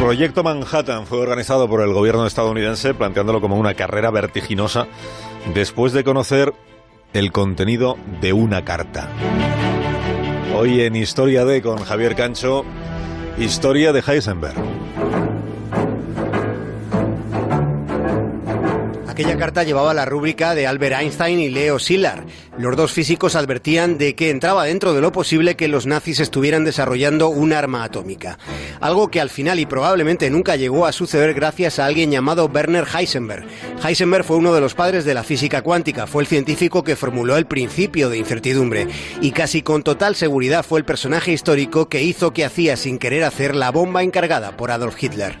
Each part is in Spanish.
Proyecto Manhattan fue organizado por el gobierno estadounidense planteándolo como una carrera vertiginosa después de conocer el contenido de una carta. Hoy en Historia de con Javier Cancho, Historia de Heisenberg. Aquella carta llevaba la rúbrica de Albert Einstein y Leo Szilard. Los dos físicos advertían de que entraba dentro de lo posible que los nazis estuvieran desarrollando un arma atómica. Algo que al final y probablemente nunca llegó a suceder gracias a alguien llamado Werner Heisenberg. Heisenberg fue uno de los padres de la física cuántica, fue el científico que formuló el principio de incertidumbre y casi con total seguridad fue el personaje histórico que hizo que hacía sin querer hacer la bomba encargada por Adolf Hitler.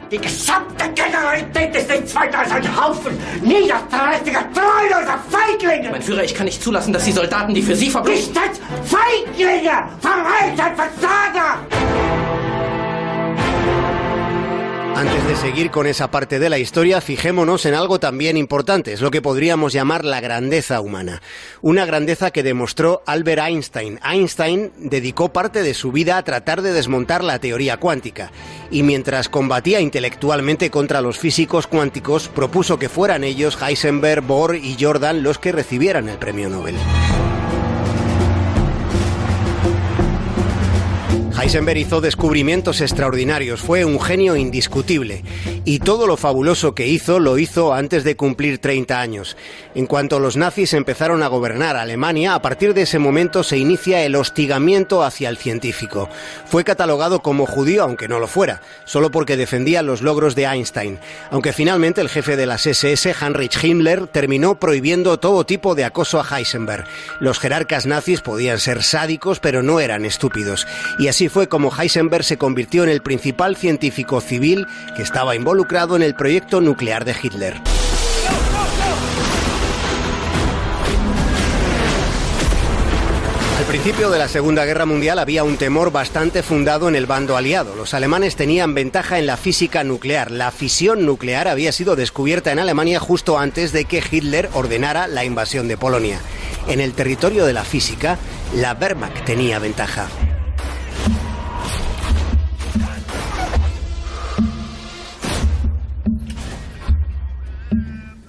Niederträchtiger, treuloser Feiglinge! Mein Führer, ich kann nicht zulassen, dass die Soldaten, die für Sie verbringen... Nicht Feiglinge! Verreiter, Versager! Antes de seguir con esa parte de la historia, fijémonos en algo también importante, es lo que podríamos llamar la grandeza humana. Una grandeza que demostró Albert Einstein. Einstein dedicó parte de su vida a tratar de desmontar la teoría cuántica y mientras combatía intelectualmente contra los físicos cuánticos, propuso que fueran ellos, Heisenberg, Bohr y Jordan, los que recibieran el premio Nobel. Heisenberg hizo descubrimientos extraordinarios, fue un genio indiscutible y todo lo fabuloso que hizo lo hizo antes de cumplir 30 años. En cuanto los nazis empezaron a gobernar Alemania, a partir de ese momento se inicia el hostigamiento hacia el científico. Fue catalogado como judío, aunque no lo fuera, solo porque defendía los logros de Einstein, aunque finalmente el jefe de las SS, Heinrich Himmler, terminó prohibiendo todo tipo de acoso a Heisenberg. Los jerarcas nazis podían ser sádicos, pero no eran estúpidos, y así fue como Heisenberg se convirtió en el principal científico civil que estaba involucrado en el proyecto nuclear de Hitler. Al principio de la Segunda Guerra Mundial había un temor bastante fundado en el bando aliado. Los alemanes tenían ventaja en la física nuclear. La fisión nuclear había sido descubierta en Alemania justo antes de que Hitler ordenara la invasión de Polonia. En el territorio de la física, la Wehrmacht tenía ventaja.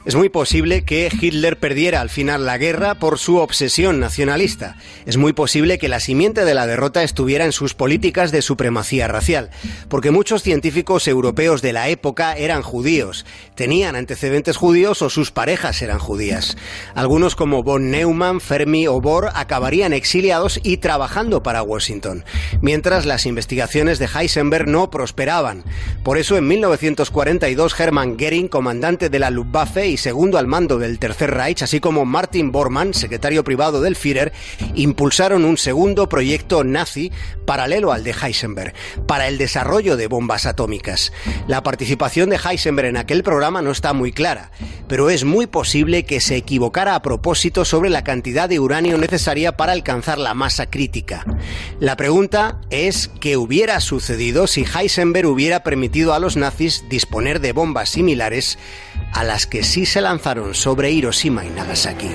Es muy posible que Hitler perdiera al final la guerra por su obsesión nacionalista. Es muy posible que la simiente de la derrota estuviera en sus políticas de supremacía racial, porque muchos científicos europeos de la época eran judíos, tenían antecedentes judíos o sus parejas eran judías. Algunos como von Neumann, Fermi o Bohr acabarían exiliados y trabajando para Washington, mientras las investigaciones de Heisenberg no prosperaban. Por eso en 1942 Hermann Goering, comandante de la Luftwaffe y segundo al mando del Tercer Reich, así como Martin Bormann, secretario privado del Führer, impulsaron un segundo proyecto nazi paralelo al de Heisenberg, para el desarrollo de bombas atómicas. La participación de Heisenberg en aquel programa no está muy clara, pero es muy posible que se equivocara a propósito sobre la cantidad de uranio necesaria para alcanzar la masa crítica. La pregunta es qué hubiera sucedido si Heisenberg hubiera permitido a los nazis disponer de bombas similares a las que sí se lanzaron sobre Hiroshima y Nagasaki.